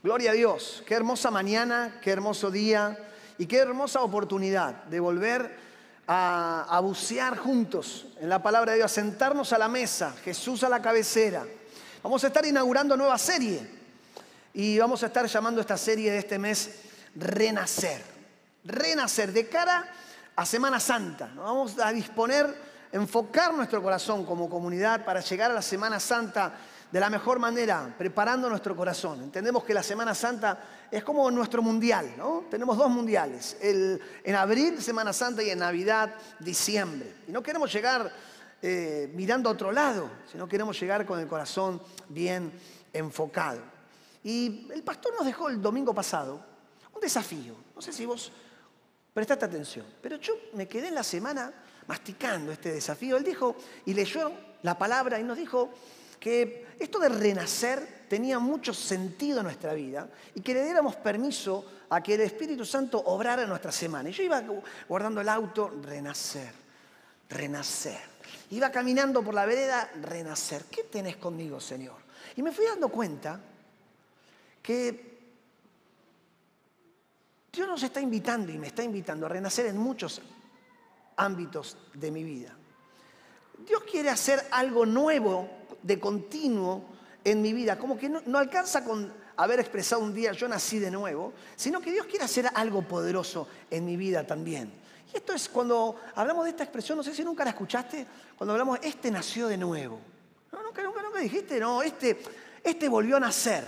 Gloria a Dios, qué hermosa mañana, qué hermoso día y qué hermosa oportunidad de volver a, bucear juntos en la palabra de Dios, a sentarnos a la mesa, Jesús a la cabecera. Vamos a estar inaugurando nueva serie y vamos a estar llamando esta serie de este mes Renacer. Renacer de cara a Semana Santa. Vamos a disponer, enfocar nuestro corazón como comunidad para llegar a la Semana Santa de la mejor manera, preparando nuestro corazón. Entendemos que la Semana Santa es como nuestro mundial, ¿no? Tenemos dos mundiales, el, en abril, Semana Santa, y en Navidad, diciembre. Y no queremos llegar eh, mirando a otro lado, sino queremos llegar con el corazón bien enfocado. Y el pastor nos dejó el domingo pasado un desafío. No sé si vos prestaste atención, pero yo me quedé en la semana masticando este desafío. Él dijo y leyó la palabra y nos dijo que esto de renacer tenía mucho sentido en nuestra vida y que le diéramos permiso a que el Espíritu Santo obrara en nuestra semana. Y yo iba guardando el auto, renacer, renacer. Iba caminando por la vereda, renacer. ¿Qué tenés conmigo, Señor? Y me fui dando cuenta que Dios nos está invitando y me está invitando a renacer en muchos ámbitos de mi vida. Dios quiere hacer algo nuevo de continuo en mi vida. Como que no, alcanza con haber expresado un día yo nací de nuevo, sino que Dios quiere hacer algo poderoso en mi vida también. Y esto es cuando hablamos de esta expresión, no sé si nunca la escuchaste, cuando hablamos, este nació de nuevo. No, nunca, nunca, nunca dijiste, no, este, este volvió a nacer.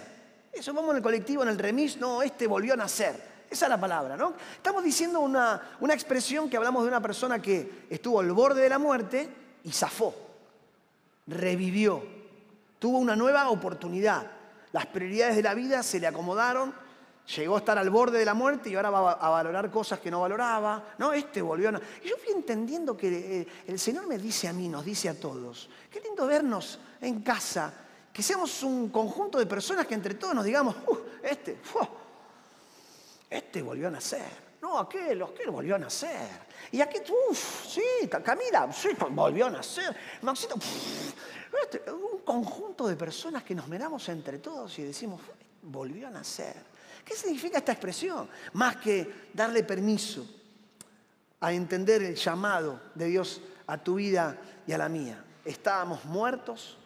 Eso vamos en el colectivo, en el remis, no, este volvió a nacer. Esa es la palabra, ¿no? Estamos diciendo una, una expresión que hablamos de una persona que estuvo al borde de la muerte y zafó revivió, tuvo una nueva oportunidad. Las prioridades de la vida se le acomodaron, llegó a estar al borde de la muerte y ahora va a valorar cosas que no valoraba. No, este volvió a... Y yo fui entendiendo que eh, el Señor me dice a mí, nos dice a todos, qué lindo vernos en casa, que seamos un conjunto de personas que entre todos nos digamos, uh, este, este volvió a nacer. No, aquel, aquel volvió a nacer. Y aquí, uff, sí, Camila, sí, volvió a nacer. Maxito, este, un conjunto de personas que nos miramos entre todos y decimos, volvió a nacer. ¿Qué significa esta expresión? Más que darle permiso a entender el llamado de Dios a tu vida y a la mía. Estábamos muertos,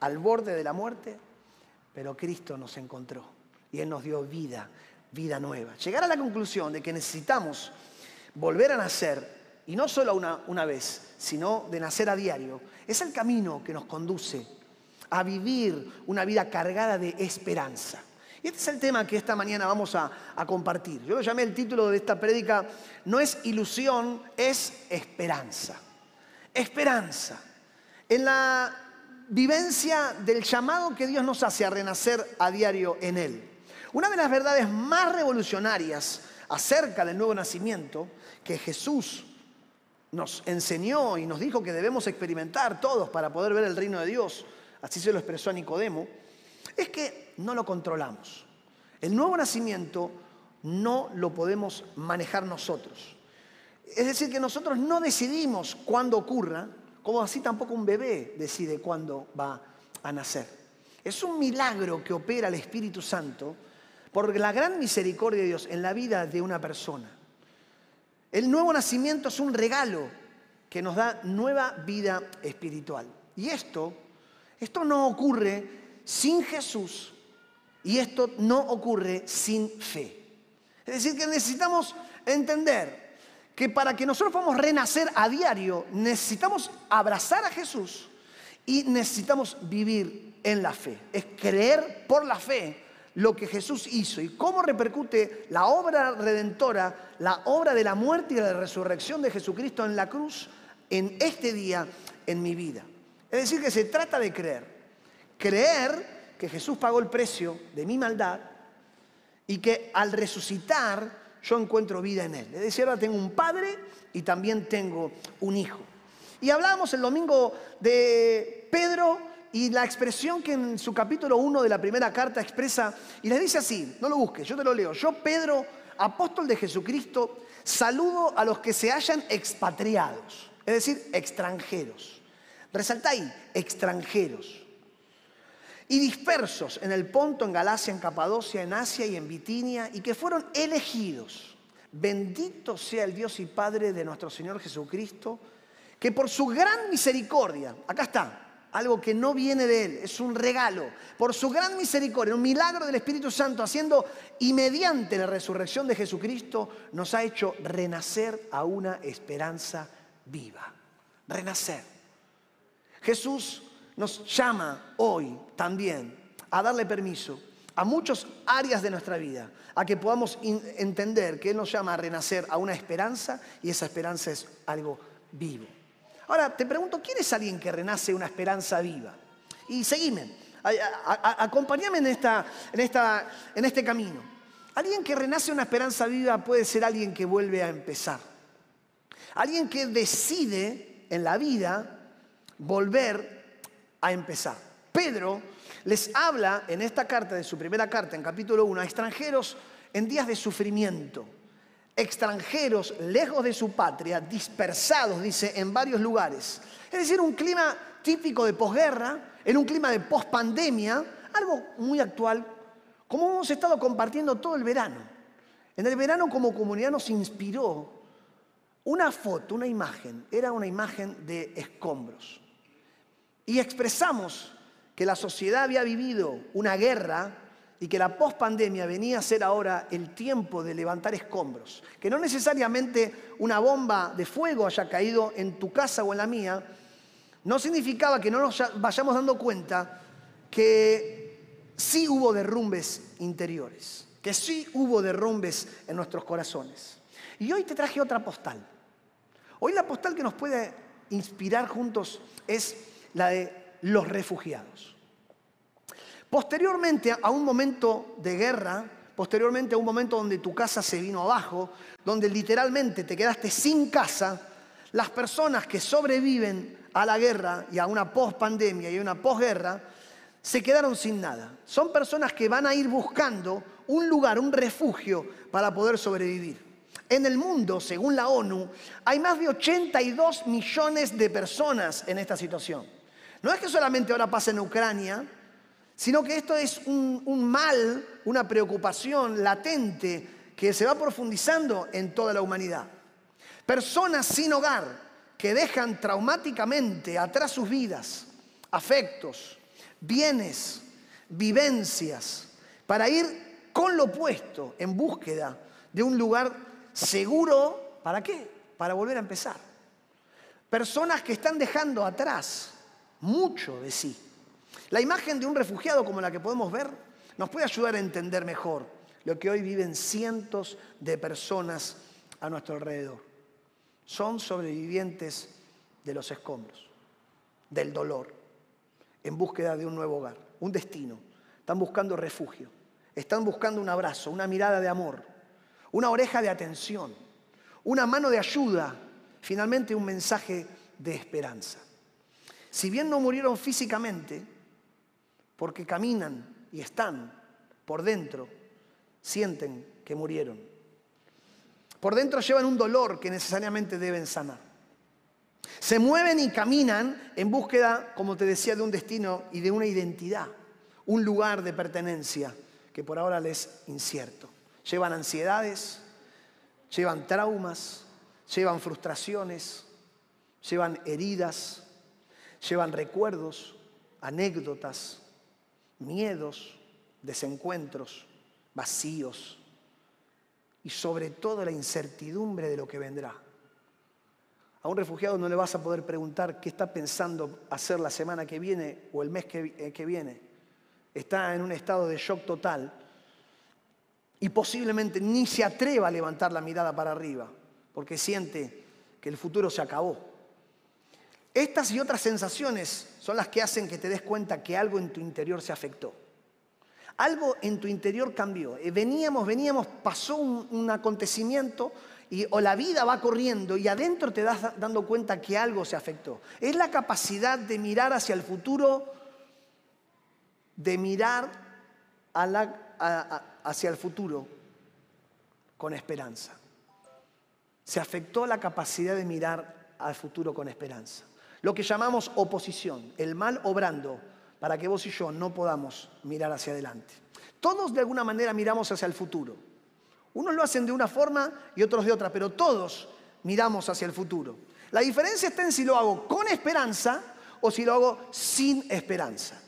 al borde de la muerte, pero Cristo nos encontró y Él nos dio vida, vida nueva. Llegar a la conclusión de que necesitamos volver a nacer, y no solo una, una vez, sino de nacer a diario, es el camino que nos conduce a vivir una vida cargada de esperanza. Y este es el tema que esta mañana vamos a, a, compartir. Yo lo llamé el título de esta prédica, no es ilusión, es esperanza. Esperanza. En la vivencia del llamado que Dios nos hace a renacer a diario en Él. Una de las verdades más revolucionarias acerca del nuevo nacimiento que Jesús nos enseñó y nos dijo que debemos experimentar todos para poder ver el reino de Dios, así se lo expresó a Nicodemo, es que no lo controlamos. El nuevo nacimiento no lo podemos manejar nosotros. Es decir, que nosotros no decidimos cuándo ocurra, como así tampoco un bebé decide cuándo va a nacer. Es un milagro que opera el Espíritu Santo por la gran misericordia de Dios en la vida de una persona. El nuevo nacimiento es un regalo que nos da nueva vida espiritual. Y esto, esto no ocurre sin Jesús y esto no ocurre sin fe. Es decir, que necesitamos entender que para que nosotros podamos renacer a diario, necesitamos abrazar a Jesús y necesitamos vivir en la fe. Es creer por la fe lo que Jesús hizo y cómo repercute la obra redentora, la obra de la muerte y de la resurrección de Jesucristo en la cruz en este día en mi vida. Es decir, que se trata de creer. Creer que Jesús pagó el precio de mi maldad y que al resucitar yo encuentro vida en Él. Es decir, ahora tengo un padre y también tengo un hijo. Y hablábamos el domingo de Pedro y la expresión que en su capítulo 1 de la primera carta expresa, y les dice así, no lo busques, yo te lo leo, yo Pedro, apóstol de Jesucristo, saludo a los que se hayan expatriados, es decir, extranjeros. Resalta ahí, extranjeros. y dispersos en el Ponto, en Galacia, en Capadocia, en Asia y en Bitinia, y que fueron elegidos. Bendito sea el Dios y Padre de nuestro Señor Jesucristo, que por su gran misericordia, acá está, algo que no viene de Él, es un regalo, por su gran misericordia, un milagro del Espíritu Santo, haciendo y mediante la resurrección de Jesucristo, nos ha hecho renacer a una esperanza viva. Renacer. Jesús nos llama hoy también a darle permiso a muchas áreas de nuestra vida, a que podamos entender que Él nos llama a renacer a una esperanza y esa esperanza es algo vivo. Ahora, te pregunto, ¿quién es alguien que renace una esperanza viva? Y seguime, acompáñame en, esta, en, esta, en este camino. Alguien que renace una esperanza viva puede ser alguien que vuelve a empezar. Alguien que decide en la vida volver a empezar. Pedro les habla en esta carta, de su primera carta, en capítulo 1, a extranjeros en días de sufrimiento, extranjeros lejos de su patria, dispersados, dice, en varios lugares. Es decir, un clima típico de posguerra, en un clima de pospandemia, algo muy actual, como hemos estado compartiendo todo el verano. En el verano como comunidad nos inspiró una foto, una imagen, era una imagen de escombros y expresamos que la sociedad había vivido una guerra y que la pospandemia venía a ser ahora el tiempo de levantar escombros, que no necesariamente una bomba de fuego haya caído en tu casa o en la mía, no significaba que no nos vayamos dando cuenta que sí hubo derrumbes interiores, que sí hubo derrumbes en nuestros corazones. Y hoy te traje otra postal. Hoy la postal que nos puede inspirar juntos es la de los refugiados. Posteriormente a un momento de guerra, posteriormente a un momento donde tu casa se vino abajo, donde literalmente te quedaste sin casa, las personas que sobreviven a la guerra y a una pospandemia y a una posguerra, se quedaron sin nada. Son personas que van a ir buscando un lugar, un refugio para poder sobrevivir. En el mundo, según la ONU, hay más de 82 millones de personas en esta situación. No es que solamente ahora pasa en Ucrania, sino que esto es un, mal, una preocupación latente que se va profundizando en toda la humanidad. Personas sin hogar que dejan traumáticamente atrás sus vidas, afectos, bienes, vivencias, para ir con lo opuesto en búsqueda de un lugar seguro, ¿para qué? Para volver a empezar. Personas que están dejando atrás mucho de sí. La imagen de un refugiado como la que podemos ver nos puede ayudar a entender mejor lo que hoy viven cientos de personas a nuestro alrededor. Son sobrevivientes de los escombros, del dolor, en búsqueda de un nuevo hogar, un destino. Están buscando refugio, están buscando un abrazo, una mirada de amor, una oreja de atención, una mano de ayuda, finalmente un mensaje de esperanza. Si bien no murieron físicamente, porque caminan y están por dentro, sienten que murieron. Por dentro llevan un dolor que necesariamente deben sanar. Se mueven y caminan en búsqueda, como te decía, de un destino y de una identidad, un lugar de pertenencia que por ahora les es incierto. Llevan ansiedades, llevan traumas, llevan frustraciones, llevan heridas, llevan recuerdos, anécdotas, miedos, desencuentros, vacíos y sobre todo la incertidumbre de lo que vendrá. A un refugiado no le vas a poder preguntar qué está pensando hacer la semana que viene o el mes que, eh, viene. Está en un estado de shock total y posiblemente ni se atreva a levantar la mirada para arriba porque siente que el futuro se acabó. Estas y otras sensaciones son las que hacen que te des cuenta que algo en tu interior se afectó. Algo en tu interior cambió. Eh, veníamos, veníamos, pasó un, acontecimiento y, o la vida va corriendo y adentro te das dando cuenta que algo se afectó. Es la capacidad de mirar hacia el futuro, de mirar hacia el futuro con esperanza. Se afectó la capacidad de mirar al futuro con esperanza. Lo que llamamos oposición, el mal obrando para que vos y yo no podamos mirar hacia adelante. Todos de alguna manera miramos hacia el futuro. Unos lo hacen de una forma y otros de otra, pero todos miramos hacia el futuro. La diferencia está en si lo hago con esperanza o si lo hago sin esperanza.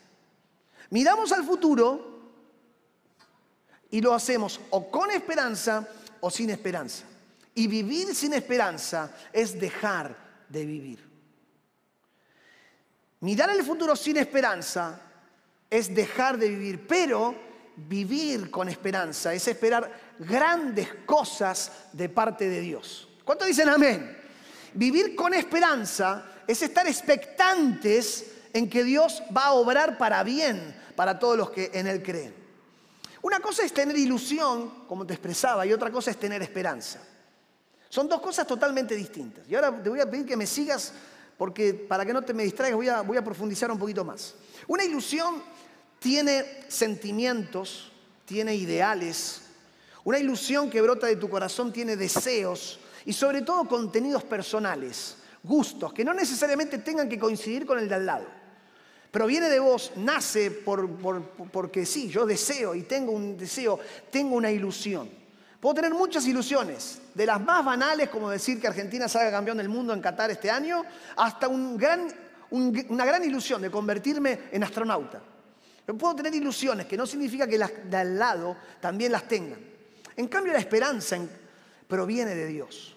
Miramos al futuro y lo hacemos o con esperanza o sin esperanza. Y vivir sin esperanza es dejar de vivir. Mirar el futuro sin esperanza es dejar de vivir, pero vivir con esperanza es esperar grandes cosas de parte de Dios. ¿Cuánto dicen amén? Vivir con esperanza es estar expectantes en que Dios va a obrar para bien para todos los que en Él creen. Una cosa es tener ilusión, como te expresaba, y otra cosa es tener esperanza. Son dos cosas totalmente distintas. Y ahora te voy a pedir que me sigas porque para que no te me distraigas voy a, profundizar un poquito más. Una ilusión tiene sentimientos, tiene ideales. Una ilusión que brota de tu corazón tiene deseos y sobre todo contenidos personales, gustos, que no necesariamente tengan que coincidir con el de al lado. Proviene de vos, nace por, porque sí, yo deseo y tengo un deseo, tengo una ilusión. Puedo tener muchas ilusiones, de las más banales, como decir que Argentina salga campeón del mundo en Qatar este año, hasta una gran ilusión de convertirme en astronauta. Yo puedo tener ilusiones, que no significa que las de al lado también las tengan. En cambio, la esperanza proviene de Dios.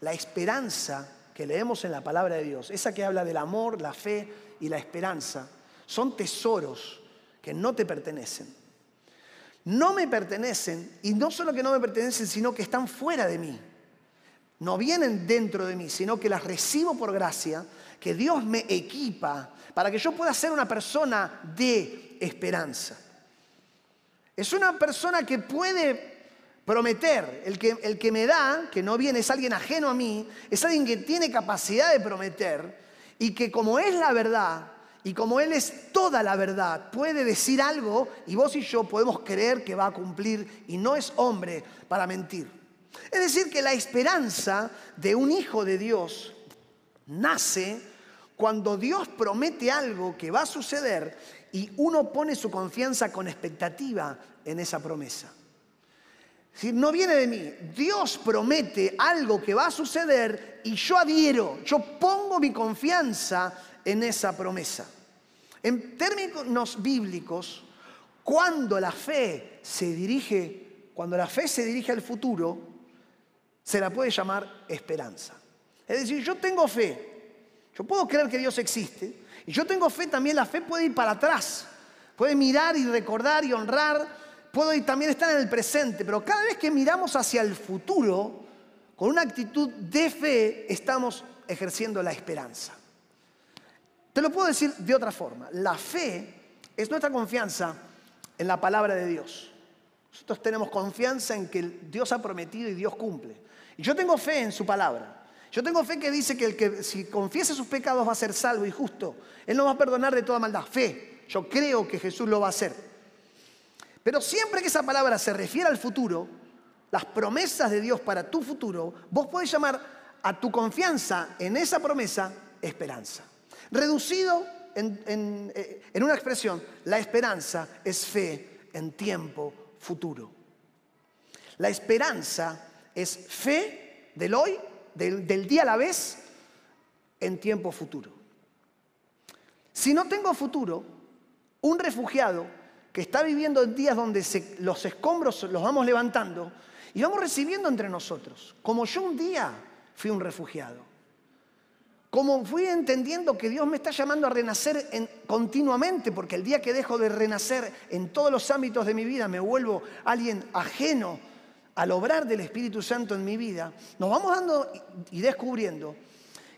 La esperanza que leemos en la palabra de Dios, esa que habla del amor, la fe y la esperanza, son tesoros que no te pertenecen no me pertenecen y no solo que no me pertenecen, sino que están fuera de mí. No vienen dentro de mí, sino que las recibo por gracia, que Dios me equipa para que yo pueda ser una persona de esperanza. Es una persona que puede prometer. El que, el que me da, que no viene, es alguien ajeno a mí, es alguien que tiene capacidad de prometer y que como es la verdad, y como Él es toda la verdad, puede decir algo y vos y yo podemos creer que va a cumplir y no es hombre para mentir. Es decir, que la esperanza de un hijo de Dios nace cuando Dios promete algo que va a suceder y uno pone su confianza con expectativa en esa promesa. Si no viene de mí, Dios promete algo que va a suceder y yo adhiero, yo pongo mi confianza en esa promesa. En términos bíblicos, cuando la fe se dirige, cuando la fe se dirige al futuro, se la puede llamar esperanza. Es decir, yo tengo fe, yo puedo creer que Dios existe, y yo tengo fe también, la fe puede ir para atrás, puede mirar y recordar y honrar, puede también estar en el presente, pero cada vez que miramos hacia el futuro, con una actitud de fe, estamos ejerciendo la esperanza. Te lo puedo decir de otra forma. La fe es nuestra confianza en la palabra de Dios. Nosotros tenemos confianza en que Dios ha prometido y Dios cumple. Y yo tengo fe en su palabra. Yo tengo fe que dice que el que si confiese sus pecados va a ser salvo y justo. Él no va a perdonar de toda maldad. Fe. Yo creo que Jesús lo va a hacer. Pero siempre que esa palabra se refiere al futuro, las promesas de Dios para tu futuro, vos podés llamar a tu confianza en esa promesa esperanza. Reducido eh, en, una expresión, la esperanza es fe en tiempo futuro. La esperanza es fe del hoy, del, del día a la vez, en tiempo futuro. Si no tengo futuro, un refugiado que está viviendo en días donde los escombros los vamos levantando y vamos recibiendo entre nosotros, como yo un día fui un refugiado como fui entendiendo que Dios me está llamando a renacer continuamente, porque el día que dejo de renacer en todos los ámbitos de mi vida me vuelvo alguien ajeno al obrar del Espíritu Santo en mi vida, nos vamos dando y descubriendo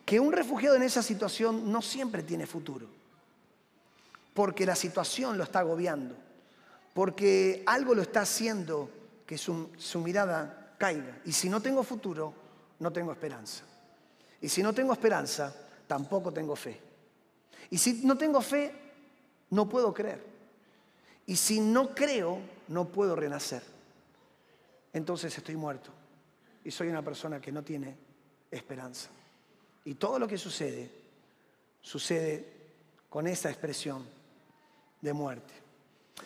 que un refugiado en esa situación no siempre tiene futuro, porque la situación lo está agobiando, porque algo lo está haciendo que su, mirada caiga. Y si no tengo futuro, no tengo esperanza. Y si no tengo esperanza, tampoco tengo fe. Y si no tengo fe, no puedo creer. Y si no creo, no puedo renacer. Entonces estoy muerto. Y soy una persona que no tiene esperanza. Y todo lo que sucede, sucede con esa expresión. de muerte.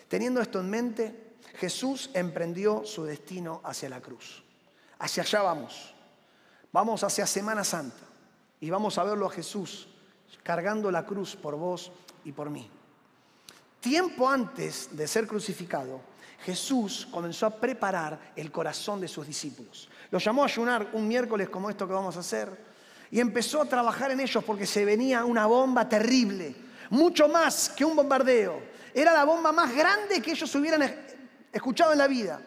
Teniendo esto en mente, Jesús emprendió su destino hacia la cruz. Hacia allá vamos. Vamos hacia Semana Santa y vamos a verlo a Jesús cargando la cruz por vos y por mí. Tiempo antes de ser crucificado, Jesús comenzó a preparar el corazón de sus discípulos. Los llamó a ayunar un miércoles como esto que vamos a hacer y empezó a trabajar en ellos porque se venía una bomba terrible, mucho más que un bombardeo. Era la bomba más grande que ellos hubieran escuchado en la vida.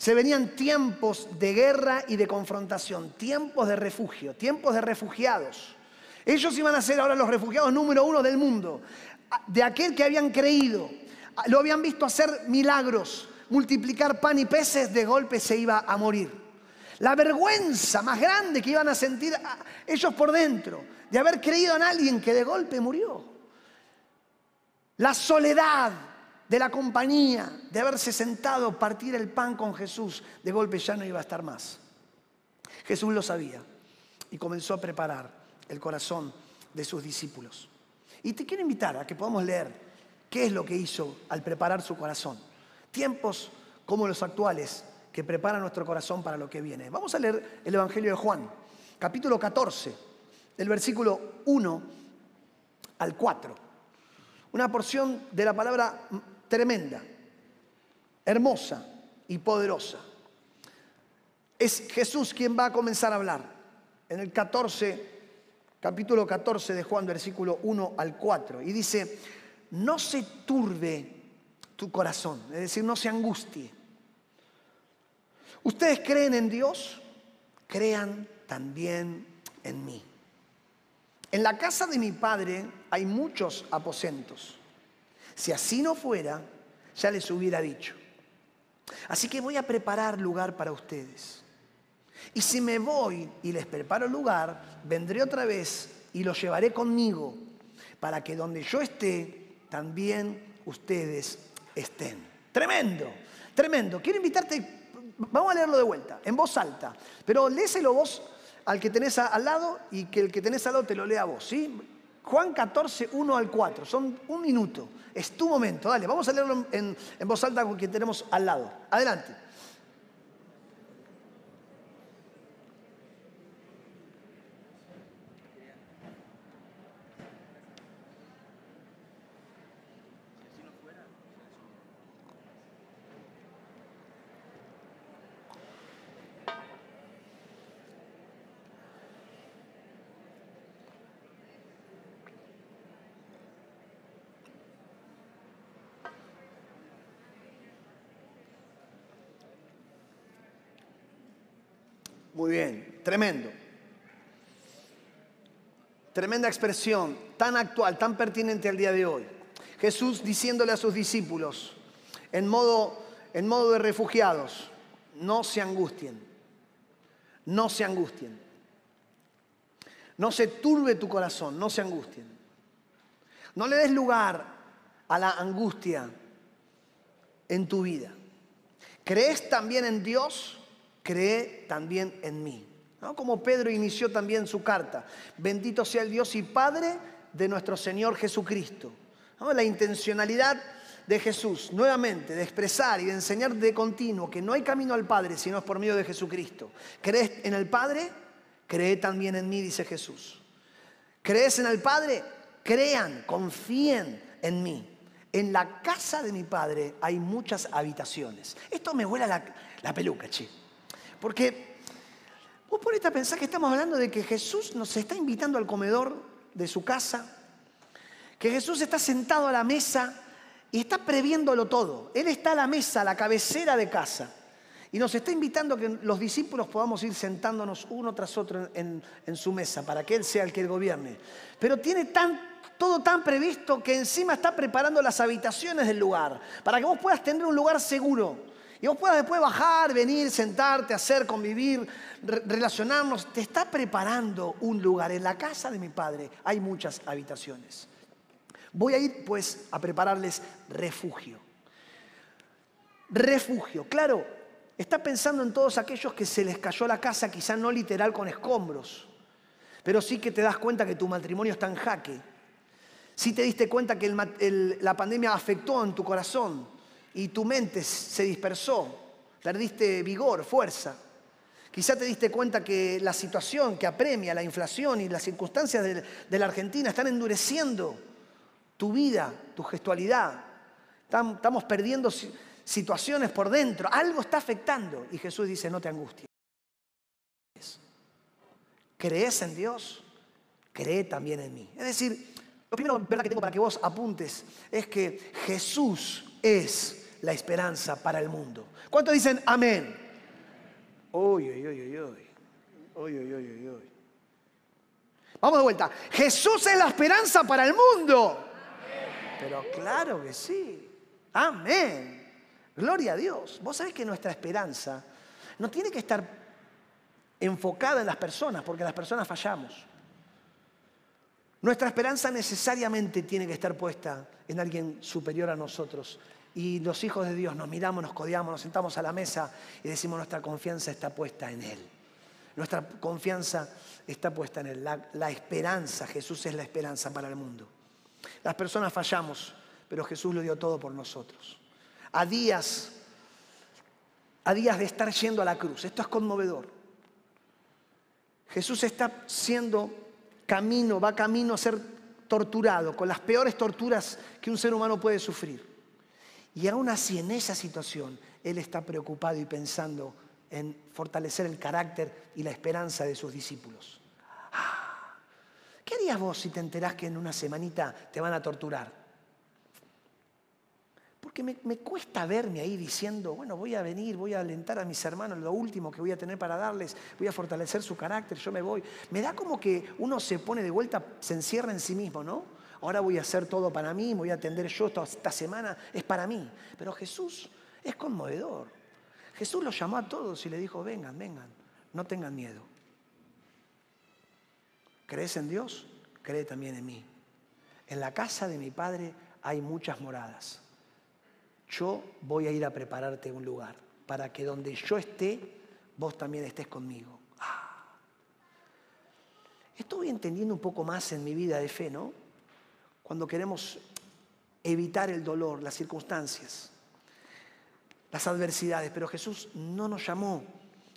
Se venían tiempos de guerra y de confrontación, tiempos de refugio, tiempos de refugiados. Ellos iban a ser ahora los refugiados número uno del mundo, de aquel que habían creído, lo habían visto hacer milagros, multiplicar pan y peces, de golpe se iba a morir. La vergüenza más grande que iban a sentir ellos por dentro, de haber creído en alguien que de golpe murió. La soledad de la compañía, de haberse sentado, partir el pan con Jesús, de golpe ya no iba a estar más. Jesús lo sabía y comenzó a preparar el corazón de sus discípulos. Y te quiero invitar a que podamos leer qué es lo que hizo al preparar su corazón. Tiempos como los actuales que preparan nuestro corazón para lo que viene. Vamos a leer el Evangelio de Juan, capítulo 14, del versículo 1 al 4. Una porción de la palabra tremenda, hermosa y poderosa. Es Jesús quien va a comenzar a hablar. En el 14 capítulo 14 de Juan, versículo 1 al 4. Y dice, no se turbe tu corazón, es decir, no se angustie. Ustedes creen en Dios, crean también en mí. En la casa de mi padre hay muchos aposentos. Si así no fuera, ya les hubiera dicho. Así que voy a preparar lugar para ustedes. Y si me voy y les preparo lugar, vendré otra vez y los llevaré conmigo, para que donde yo esté, también ustedes estén. Tremendo, tremendo. Quiero invitarte, vamos a leerlo de vuelta, en voz alta, pero léselo vos al que tenés al lado y que el que tenés al lado te lo lea vos, ¿sí? Juan 14, 1 al 4, son un minuto, es tu momento, dale, vamos a leerlo en, en voz alta con quien tenemos al lado. Adelante. Muy bien, tremendo. Tremenda expresión, tan actual, tan pertinente al día de hoy. Jesús diciéndole a sus discípulos, en modo, en modo de refugiados, no se angustien, no se angustien. No se turbe tu corazón, no se angustien. No le des lugar a la angustia en tu vida. ¿Crees también en Dios? Cree también en mí. Como Pedro inició también su carta. Bendito sea el Dios y Padre de nuestro Señor Jesucristo. La intencionalidad de Jesús, nuevamente, de expresar y de enseñar de continuo que no hay camino al Padre sino es por medio de Jesucristo. ¿Crees en el Padre? Cree también en mí, dice Jesús. ¿Crees en el Padre? Crean, confíen en mí. En la casa de mi Padre hay muchas habitaciones. Esto me vuela la, la peluca, che. Porque vos ponete a pensar que estamos hablando de que Jesús nos está invitando al comedor de su casa, que Jesús está sentado a la mesa y está previéndolo todo. Él está a la mesa, a la cabecera de casa. Y nos está invitando a que los discípulos podamos ir sentándonos uno tras otro en, su mesa para que Él sea el que gobierne. Pero tiene todo tan previsto que encima está preparando las habitaciones del lugar, para que vos puedas tener un lugar seguro, y vos puedas después bajar, venir, sentarte, hacer, convivir, relacionarnos. Te está preparando un lugar. En la casa de mi padre hay muchas habitaciones. Voy a ir pues a prepararles refugio. Refugio, claro, está pensando en todos aquellos que se les cayó la casa, quizá no literal con escombros, pero sí que te das cuenta que tu matrimonio está en jaque, Si te diste cuenta que la pandemia afectó en tu corazón y tu mente se dispersó, perdiste vigor, fuerza. Quizá te diste cuenta que la situación que apremia, la inflación y las circunstancias de, la Argentina están endureciendo tu vida, tu gestualidad. Estamos perdiendo situaciones por dentro. Algo está afectando. Y Jesús dice, no te angusties. ¿Crees en Dios? Cree también en mí. Es decir, lo primero que tengo para que vos apuntes es que Jesús es la esperanza para el mundo. ¿Cuántos dicen amén? Uy, uy, uy, uy, uy. Uy, uy, uy, Vamos de vuelta. Jesús es la esperanza para el mundo. Pero claro que sí. Amén. Gloria a Dios. Vos sabés que nuestra esperanza no tiene que estar enfocada en las personas, porque las personas fallamos. Nuestra esperanza necesariamente tiene que estar puesta en alguien superior a nosotros, y los hijos de Dios nos miramos, nos codeamos, nos sentamos a la mesa y decimos nuestra confianza está puesta en Él. Nuestra confianza está puesta en Él. La, esperanza, Jesús es la esperanza para el mundo. Las personas fallamos, pero Jesús lo dio todo por nosotros. A días, a días de estar yendo a la cruz, esto es conmovedor. Jesús está siendo camino, va camino a ser torturado con las peores torturas que un ser humano puede sufrir. Y aún así, en esa situación, Él está preocupado y pensando en fortalecer el carácter y la esperanza de sus discípulos. Ah, ¿Qué harías vos si te enterás que en una semanita te van a torturar? Porque me, me, cuesta verme ahí diciendo, bueno, voy a venir, voy a alentar a mis hermanos, lo último que voy a tener para darles, voy a fortalecer su carácter, yo me voy. Me da como que uno se pone de vuelta, se encierra en sí mismo, ¿no? Ahora voy a hacer todo para mí, voy a atender yo esta, semana, es para mí. Pero Jesús es conmovedor. Jesús los llamó a todos y le dijo, vengan, vengan, no tengan miedo. ¿Crees en Dios? Cree también en mí. En la casa de mi Padre hay muchas moradas. Yo voy a ir a prepararte un lugar para que donde yo esté, vos también estés conmigo. Ah. Estoy entendiendo un poco más en mi vida de fe, ¿no? Cuando queremos evitar el dolor, las circunstancias, las adversidades, pero Jesús no nos llamó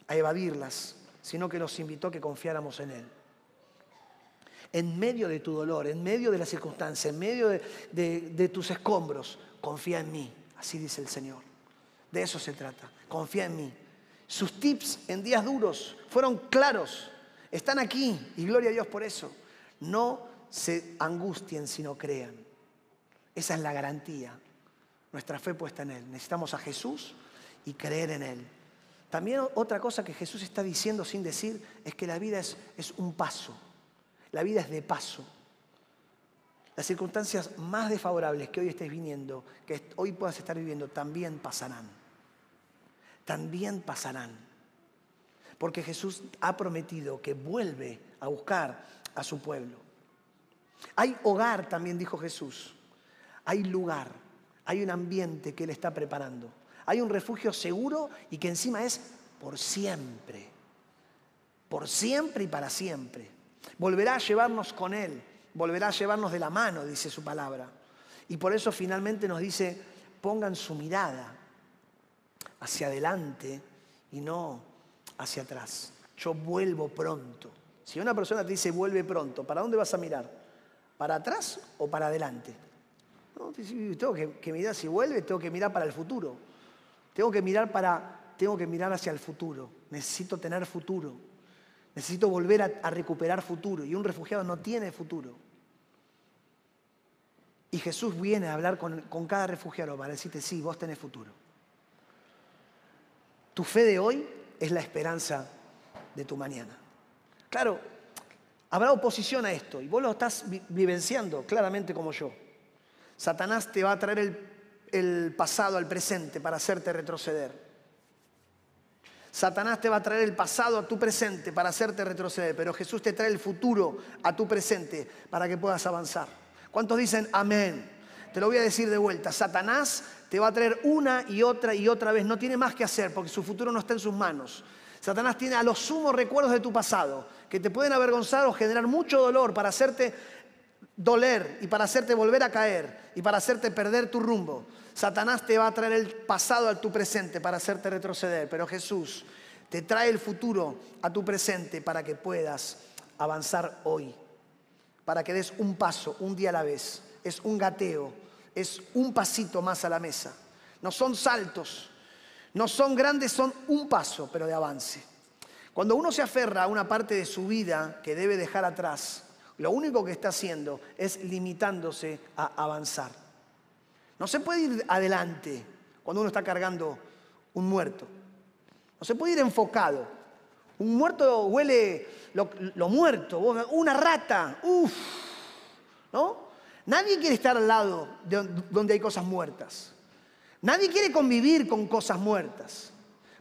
a evadirlas, sino que nos invitó a que confiáramos en Él. En medio de tu dolor, en medio de las circunstancias, en medio de, de tus escombros, confía en mí, así dice el Señor. De eso se trata, confía en mí. Sus tips en días duros fueron claros, están aquí y gloria a Dios por eso. No se angustien si no crean. Esa es la garantía. Nuestra fe puesta en Él. Necesitamos a Jesús y creer en Él. También otra cosa que Jesús está diciendo sin decir es que la vida es, es un paso. La vida es de paso. Las circunstancias más desfavorables que hoy estés viniendo, que hoy puedas estar viviendo, también pasarán. También pasarán. Porque Jesús ha prometido que vuelve a buscar a su pueblo. Hay hogar, también dijo Jesús. Hay lugar, hay un ambiente que Él está preparando. Hay un refugio seguro y que encima es por siempre. Por siempre y para siempre. Volverá a llevarnos con Él, volverá a llevarnos de la mano, dice su palabra. Y por eso finalmente nos dice, pongan su mirada hacia adelante y no hacia atrás. Yo vuelvo pronto. Si una persona te dice vuelve pronto, ¿para dónde vas a mirar? ¿Para atrás o para adelante? Tengo que, mirar, si vuelve, tengo que mirar para el futuro. Tengo que mirar para, tengo que mirar hacia el futuro. Necesito tener futuro. Necesito volver a, recuperar futuro. Y un refugiado no tiene futuro. Y Jesús viene a hablar con, con cada refugiado para decirte, sí, vos tenés futuro. Tu fe de hoy es la esperanza de tu mañana. Claro, Habrá oposición a esto y vos lo estás vivenciando claramente como yo. Satanás te va a traer el, pasado al presente para hacerte retroceder. Satanás te va a traer el pasado a tu presente para hacerte retroceder, pero Jesús te trae el futuro a tu presente para que puedas avanzar. ¿Cuántos dicen amén? Te lo voy a decir de vuelta. Satanás te va a traer una y otra y otra vez. No tiene más que hacer porque su futuro no está en sus manos. Satanás tiene a los sumos recuerdos de tu pasado que te pueden avergonzar o generar mucho dolor para hacerte doler y para hacerte volver a caer y para hacerte perder tu rumbo. Satanás te va a traer el pasado a tu presente para hacerte retroceder, pero Jesús te trae el futuro a tu presente para que puedas avanzar hoy, para que des un paso, un día a la vez. Es un gateo, es un pasito más a la mesa. No son saltos, no son grandes, son un paso, pero de avance. Cuando uno se aferra a una parte de su vida que debe dejar atrás, lo único que está haciendo es limitándose a avanzar. No se puede ir adelante cuando uno está cargando un muerto. No se puede ir enfocado. Un muerto huele lo, muerto, una rata, uff, ¿no? Nadie quiere estar al lado de donde hay cosas muertas. Nadie quiere convivir con cosas muertas,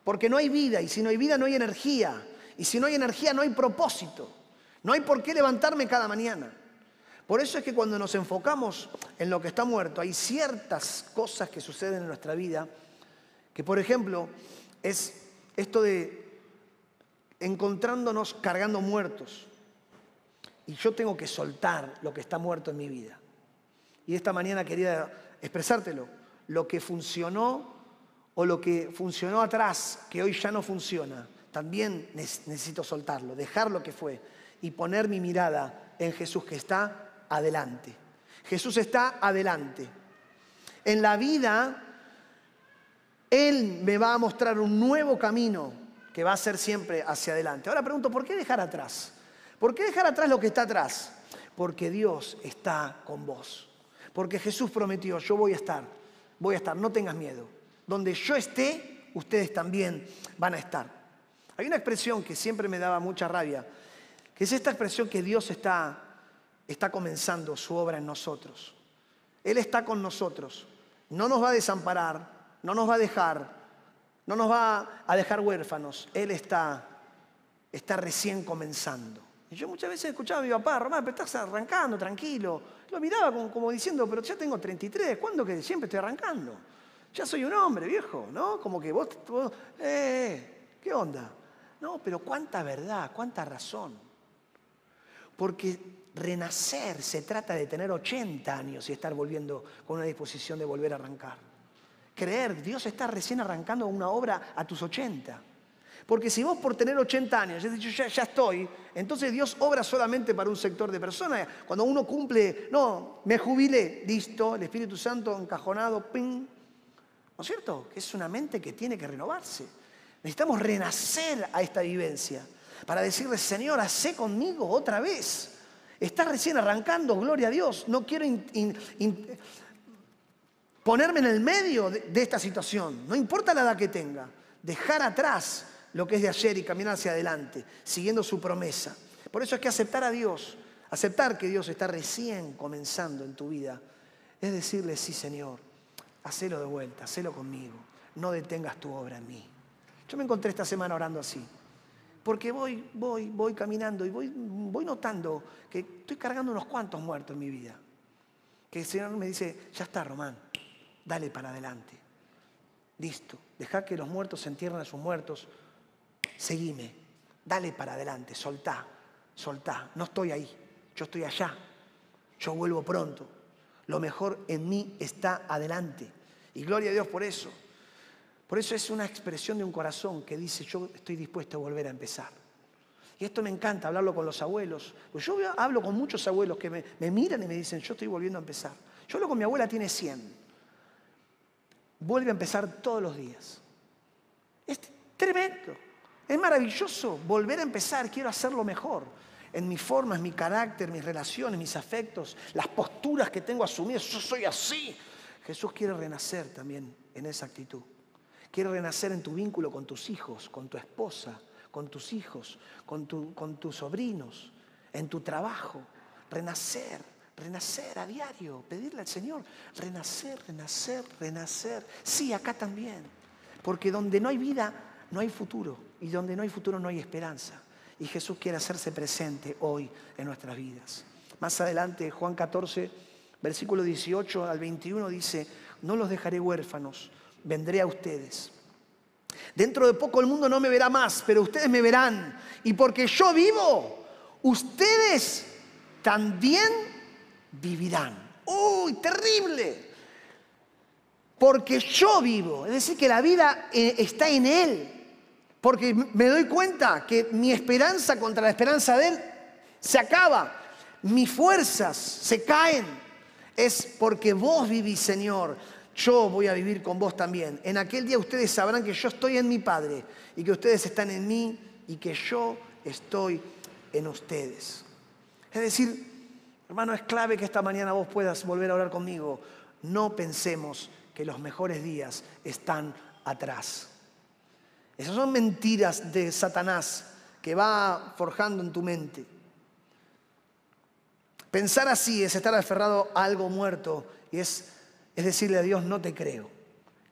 porque no hay vida y si no hay vida no hay energía y si no hay energía no hay propósito. No hay por qué levantarme cada mañana. Por eso es que cuando nos enfocamos en lo que está muerto, hay ciertas cosas que suceden en nuestra vida, que por ejemplo es esto de encontrándonos cargando muertos. Y yo tengo que soltar lo que está muerto en mi vida. Y esta mañana quería expresártelo lo que funcionó o lo que funcionó atrás, que hoy ya no funciona, también necesito soltarlo, dejar lo que fue y poner mi mirada en Jesús que está adelante. Jesús está adelante. En la vida, Él me va a mostrar un nuevo camino que va a ser siempre hacia adelante. Ahora pregunto, ¿por qué dejar atrás? ¿Por qué dejar atrás lo que está atrás? Porque Dios está con vos. Porque Jesús prometió, yo voy a estar voy a estar, no tengas miedo. Donde yo esté, ustedes también van a estar. Hay una expresión que siempre me daba mucha rabia, que es esta expresión que Dios está, está comenzando su obra en nosotros. Él está con nosotros, no nos va a desamparar, no nos va a dejar, no nos va a dejar huérfanos. Él está, está recién comenzando. Y yo muchas veces escuchaba a mi papá, Román, pero estás arrancando, tranquilo. Lo miraba como, diciendo, pero ya tengo 33, ¿cuándo que siempre estoy arrancando? Ya soy un hombre, viejo, ¿no? Como que vos, eh, ¿qué onda? No, pero cuánta verdad, cuánta razón. Porque renacer se trata de tener 80 años y estar volviendo con una disposición de volver a arrancar. Creer, Dios está recién arrancando una obra a tus 80. Porque si vos por tener 80 años, ya, ya, estoy, entonces Dios obra solamente para un sector de personas. Cuando uno cumple, no, me jubilé, listo, el Espíritu Santo encajonado, ping. ¿No es cierto? Que es una mente que tiene que renovarse. Necesitamos renacer a esta vivencia para decirle, Señor, hacé conmigo otra vez. Está recién arrancando, gloria a Dios. No quiero ponerme en el medio de esta situación. No importa la edad que tenga. Dejar atrás lo que es de ayer y caminar hacia adelante, siguiendo su promesa. Por eso es que aceptar a Dios, aceptar que Dios está recién comenzando en tu vida, es decirle, sí Señor, hacelo de vuelta, hacelo conmigo, no detengas tu obra en mí. Yo me encontré esta semana orando así, porque voy, voy, voy caminando y voy, voy notando que estoy cargando unos cuantos muertos en mi vida. Que el Señor me dice, ya está, Román, dale para adelante. Listo, deja que los muertos se entierren a sus muertos, seguime, dale para adelante, soltá, soltá, no estoy ahí, yo estoy allá, yo vuelvo pronto, lo mejor en mí está adelante. Y gloria a Dios por eso. Por eso es una expresión de un corazón que dice, yo estoy dispuesto a volver a empezar. Y esto me encanta, hablarlo con los abuelos. Pues yo hablo con muchos abuelos que me, miran y me dicen, yo estoy volviendo a empezar. Yo hablo con mi abuela, tiene 100. Vuelve a empezar todos los días. Es tremendo. Es maravilloso volver a empezar, quiero hacerlo mejor. En mi forma, en mi carácter, mis relaciones, mis afectos, las posturas que tengo asumidas, yo soy así. Jesús quiere renacer también en esa actitud. Quiere renacer en tu vínculo con tus hijos, con tu esposa, con tus hijos, con, con tus sobrinos, en tu trabajo. Renacer, renacer a diario, pedirle al Señor, renacer, renacer, renacer. Sí, acá también. Porque donde no hay vida, no hay futuro. Y donde no hay futuro no hay esperanza. Y Jesús quiere hacerse presente hoy en nuestras vidas. Más adelante, Juan 14, versículo 18 al 21 dice, no los dejaré huérfanos, vendré a ustedes. Dentro de poco el mundo no me verá más, pero ustedes me verán. Y porque yo vivo, ustedes también vivirán. ¡Uy, terrible! Porque yo vivo, es decir, que la vida eh, está en Él. Porque me doy cuenta que mi esperanza contra la esperanza de Él se acaba. Mis fuerzas se caen. Es porque vos vivís, Señor. Yo voy a vivir con vos también. En aquel día ustedes sabrán que yo estoy en mi Padre y que ustedes están en mí y que yo estoy en ustedes. Es decir, hermano, es clave que esta mañana vos puedas volver a orar conmigo. No pensemos que los mejores días están atrás. Esas son mentiras de Satanás que va forjando en tu mente. Pensar así es estar aferrado a algo muerto y es, es decirle a Dios, no te creo.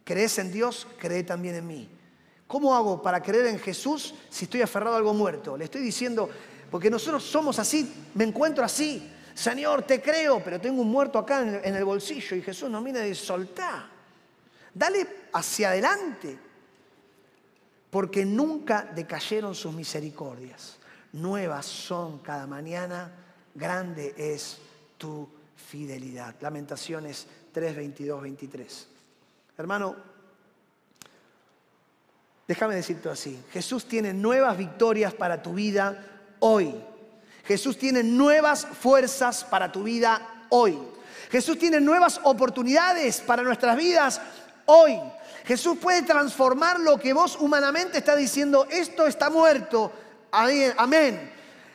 ¿Crees en Dios? Cree también en mí. ¿Cómo hago para creer en Jesús si estoy aferrado a algo muerto? Le estoy diciendo, porque nosotros somos así, me encuentro así. Señor, te creo, pero tengo un muerto acá en el bolsillo. Y Jesús nos mira y dice, soltá. Dale hacia adelante. Porque nunca decayeron sus misericordias. Nuevas son cada mañana. Grande es tu fidelidad. Lamentaciones 3, 22, 23. Hermano, déjame decirte así. Jesús tiene nuevas victorias para tu vida hoy. Jesús tiene nuevas fuerzas para tu vida hoy. Jesús tiene nuevas oportunidades para nuestras vidas hoy. Jesús puede transformar lo que vos humanamente está diciendo, esto está muerto. Amén.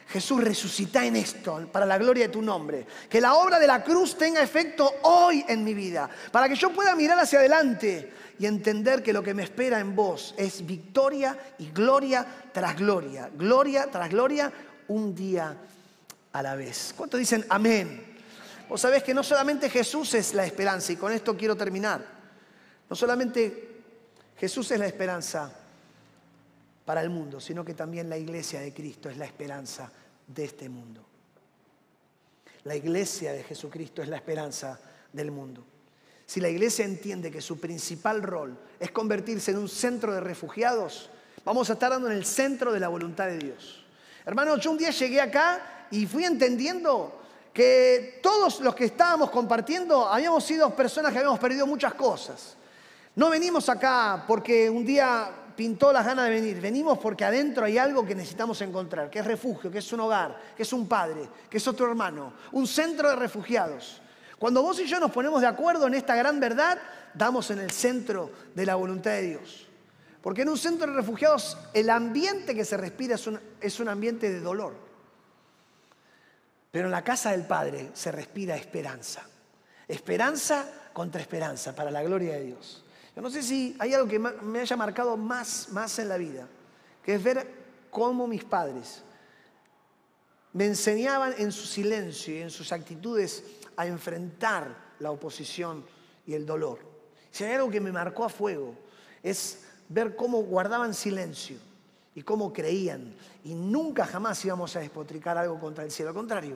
Jesús resucita en esto para la gloria de tu nombre. Que la obra de la cruz tenga efecto hoy en mi vida. Para que yo pueda mirar hacia adelante y entender que lo que me espera en vos es victoria y gloria tras gloria. Gloria tras gloria un día a la vez. ¿Cuántos dicen amén? Vos sabés que no solamente Jesús es la esperanza, y con esto quiero terminar. No solamente Jesús es la esperanza para el mundo, sino que también la iglesia de Cristo es la esperanza de este mundo. La iglesia de Jesucristo es la esperanza del mundo. Si la iglesia entiende que su principal rol es convertirse en un centro de refugiados, vamos a estar dando en el centro de la voluntad de Dios. Hermano, yo un día llegué acá y fui entendiendo que todos los que estábamos compartiendo habíamos sido personas que habíamos perdido muchas cosas. No venimos acá porque un día pintó las ganas de venir, venimos porque adentro hay algo que necesitamos encontrar, que es refugio, que es un hogar, que es un padre, que es otro hermano, un centro de refugiados. Cuando vos y yo nos ponemos de acuerdo en esta gran verdad, damos en el centro de la voluntad de Dios. Porque en un centro de refugiados el ambiente que se respira es un, es un ambiente de dolor. Pero en la casa del Padre se respira esperanza. Esperanza contra esperanza, para la gloria de Dios. Yo no sé si hay algo que me haya marcado más, más en la vida, que es ver cómo mis padres me enseñaban en su silencio y en sus actitudes a enfrentar la oposición y el dolor. Si hay algo que me marcó a fuego, es ver cómo guardaban silencio y cómo creían. Y nunca jamás íbamos a despotricar algo contra el cielo. Al contrario,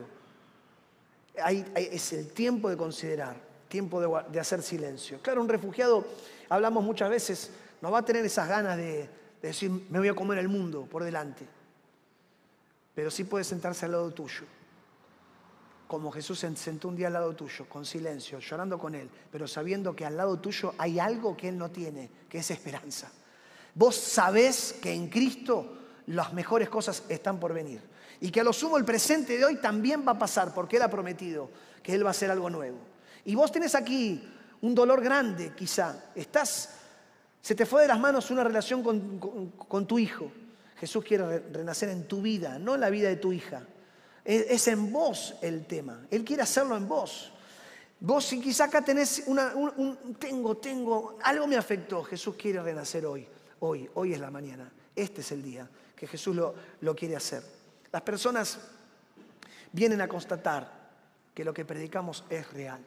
es el tiempo de considerar, tiempo de, hacer silencio. Claro, un refugiado, hablamos muchas veces, no va a tener esas ganas de, de decir, me voy a comer el mundo por delante. Pero sí puede sentarse al lado tuyo como Jesús se sentó un día al lado tuyo, con silencio, llorando con Él, pero sabiendo que al lado tuyo hay algo que Él no tiene, que es esperanza. Vos sabés que en Cristo las mejores cosas están por venir. Y que a lo sumo el presente de hoy también va a pasar, porque Él ha prometido que Él va a hacer algo nuevo. Y vos tenés aquí un dolor grande, quizá. Estás, se te fue de las manos una relación con, tu hijo. Jesús quiere renacer en tu vida, no en la vida de tu hija. Es en vos el tema. Él quiere hacerlo en vos. Vos si quizá acá tenés una, un, tengo, tengo, algo me afectó. Jesús quiere renacer hoy. Hoy, hoy es la mañana. Este es el día que Jesús lo, lo quiere hacer. Las personas vienen a constatar que lo que predicamos es real.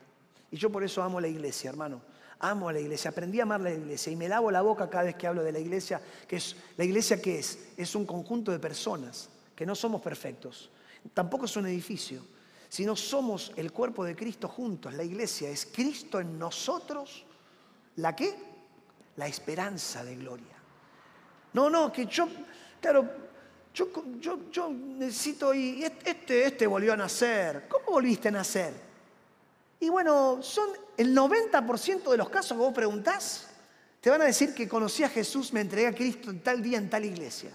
Y yo por eso amo la iglesia, hermano. Amo a la iglesia, aprendí a amar la iglesia y me lavo la boca cada vez que hablo de la iglesia, que es la iglesia que es, es un conjunto de personas que no somos perfectos, tampoco es un edificio, sino somos el cuerpo de Cristo juntos. La iglesia es Cristo en nosotros. ¿La qué? La esperanza de gloria. No, no, que yo, claro, yo, yo, yo necesito, y este, este volvió a nacer. ¿Cómo volviste a nacer? Y bueno, son el 90% de los casos que vos preguntás, te van a decir que conocí a Jesús, me entregué a Cristo en tal día, en tal iglesia.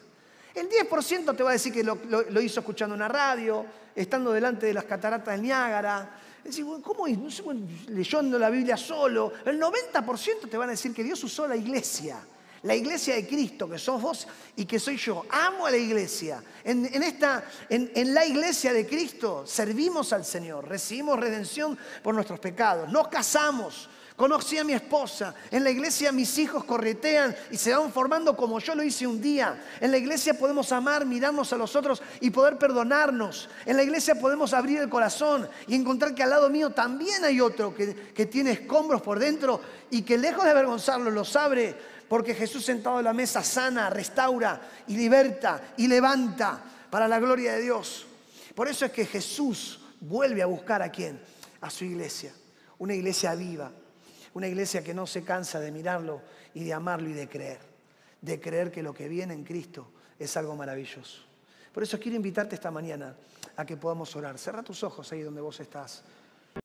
El 10% te va a decir que lo, hizo escuchando una radio, estando delante de las cataratas del Niágara, Decís, ¿cómo leyendo la Biblia solo? El 90% te van a decir que Dios usó la iglesia. La iglesia de Cristo, que sos vos y que soy yo. Amo a la iglesia. En, esta, en, la iglesia de Cristo servimos al Señor, recibimos redención por nuestros pecados, nos casamos, Conocí a mi esposa. En la iglesia mis hijos corretean y se van formando como yo lo hice un día. En la iglesia podemos amar, mirarnos a los otros y poder perdonarnos. En la iglesia podemos abrir el corazón y encontrar que al lado mío también hay otro que, que tiene escombros por dentro y que lejos de avergonzarlo los abre porque Jesús sentado en la mesa sana, restaura y liberta y levanta para la gloria de Dios. Por eso es que Jesús vuelve a buscar a quién? A su iglesia, una iglesia viva, una iglesia que no se cansa de mirarlo y de amarlo y de creer. De creer que lo que viene en Cristo es algo maravilloso. Por eso quiero invitarte esta mañana a que podamos orar. Cerra tus ojos ahí donde vos estás.